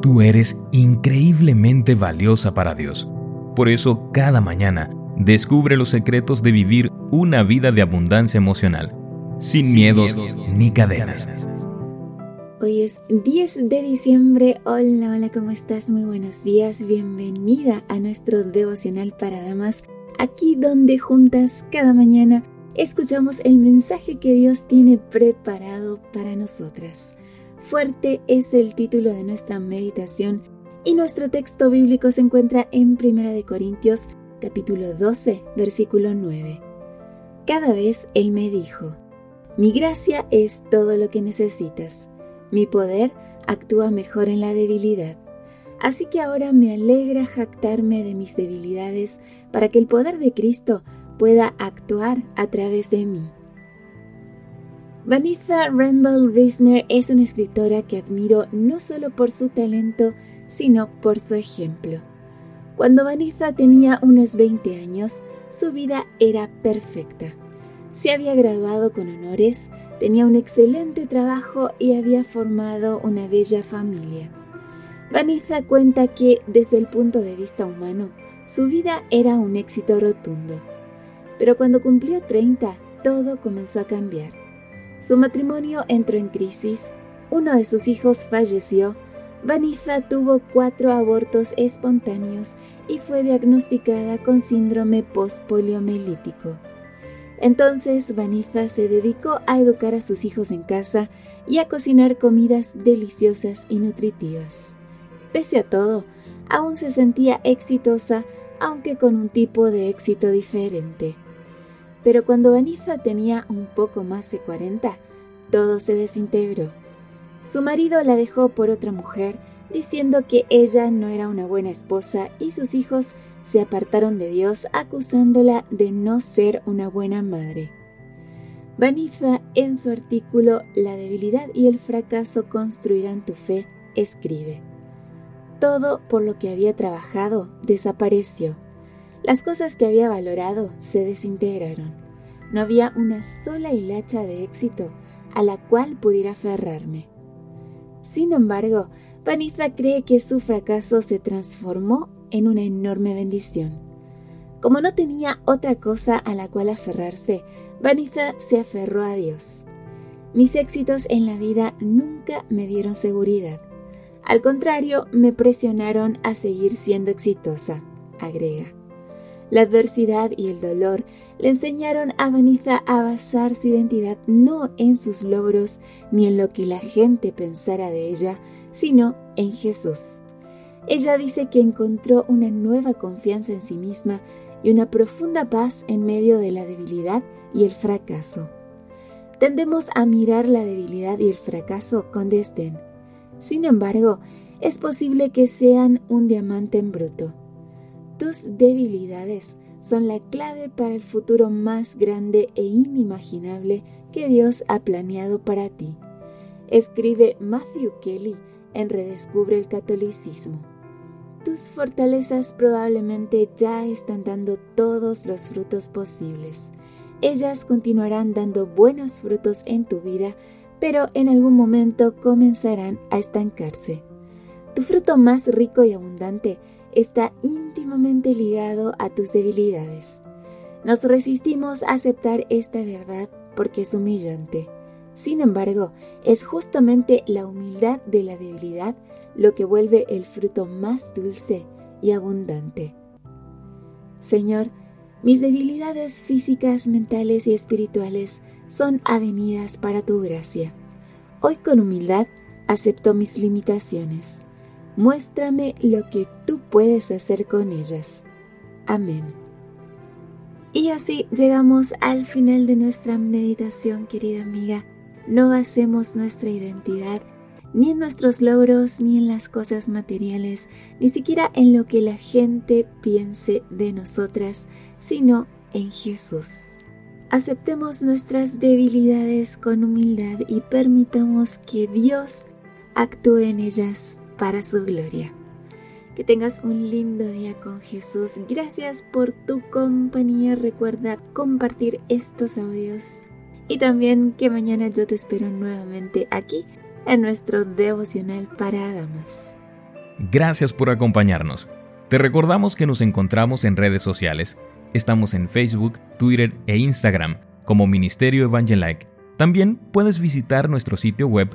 Tú eres increíblemente valiosa para Dios. Por eso, cada mañana, descubre los secretos de vivir una vida de abundancia emocional, sin, miedos, ni cadenas. Hoy es 10 de diciembre. Hola, hola, ¿cómo estás? Muy buenos días. Bienvenida a nuestro devocional para damas, aquí donde juntas cada mañana escuchamos el mensaje que Dios tiene preparado para nosotras. Fuerte es el título de nuestra meditación y nuestro texto bíblico se encuentra en 1 Corintios capítulo 12, versículo 9. Cada vez Él me dijo, mi gracia es todo lo que necesitas, mi poder actúa mejor en la debilidad. Así que ahora me alegra jactarme de mis debilidades para que el poder de Cristo pueda actuar a través de mí. Vanessa Randall Reisner es una escritora que admiro no solo por su talento, sino por su ejemplo. Cuando Vanessa tenía unos 20 años, su vida era perfecta. Se había graduado con honores, tenía un excelente trabajo y había formado una bella familia. Vanessa cuenta que, desde el punto de vista humano, su vida era un éxito rotundo. Pero cuando cumplió 30, todo comenzó a cambiar. Su matrimonio entró en crisis, uno de sus hijos falleció, Vanessa tuvo cuatro abortos espontáneos y fue diagnosticada con síndrome postpoliomelítico. Entonces Vanessa se dedicó a educar a sus hijos en casa y a cocinar comidas deliciosas y nutritivas. Pese a todo, aún se sentía exitosa, aunque con un tipo de éxito diferente. Pero cuando Vanessa tenía un poco más de 40, todo se desintegró. Su marido la dejó por otra mujer, diciendo que ella no era una buena esposa y sus hijos se apartaron de Dios acusándola de no ser una buena madre. Vanessa, en su artículo La debilidad y el fracaso construirán tu fe, escribe, Todo por lo que había trabajado desapareció las cosas que había valorado se desintegraron. No había una sola hilacha de éxito a la cual pudiera aferrarme. Sin embargo, Vanessa cree que su fracaso se transformó en una enorme bendición. Como no tenía otra cosa a la cual aferrarse, Vanessa se aferró a Dios. Mis éxitos en la vida nunca me dieron seguridad. Al contrario, me presionaron a seguir siendo exitosa, agrega. La adversidad y el dolor le enseñaron a Vanessa a basar su identidad no en sus logros ni en lo que la gente pensara de ella, sino en Jesús. Ella dice que encontró una nueva confianza en sí misma y una profunda paz en medio de la debilidad y el fracaso. Tendemos a mirar la debilidad y el fracaso con desdén. Sin embargo, es posible que sean un diamante en bruto. Tus debilidades son la clave para el futuro más grande e inimaginable que Dios ha planeado para ti. Escribe Matthew Kelly en Redescubre el Catolicismo. Tus fortalezas probablemente ya están dando todos los frutos posibles. Ellas continuarán dando buenos frutos en tu vida, pero en algún momento comenzarán a estancarse. Tu fruto más rico y abundante está íntimamente ligado a tus debilidades. Nos resistimos a aceptar esta verdad porque es humillante. Sin embargo, es justamente la humildad de la debilidad lo que vuelve el fruto más dulce y abundante. Señor, mis debilidades físicas, mentales y espirituales son avenidas para tu gracia. Hoy con humildad acepto mis limitaciones muéstrame lo que tú puedes hacer con ellas. Amén. Y así llegamos al final de nuestra meditación, querida amiga. No basemos nuestra identidad ni en nuestros logros, ni en las cosas materiales, ni siquiera en lo que la gente piense de nosotras, sino en Jesús. Aceptemos nuestras debilidades con humildad y permitamos que Dios actúe en ellas para su gloria. Que tengas un lindo día con Jesús. Gracias por tu compañía. Recuerda compartir estos audios. Y también que mañana yo te espero nuevamente aquí en nuestro devocional para damas. Gracias por acompañarnos. Te recordamos que nos encontramos en redes sociales. Estamos en Facebook, Twitter e Instagram como Ministerio Evangelike. También puedes visitar nuestro sitio web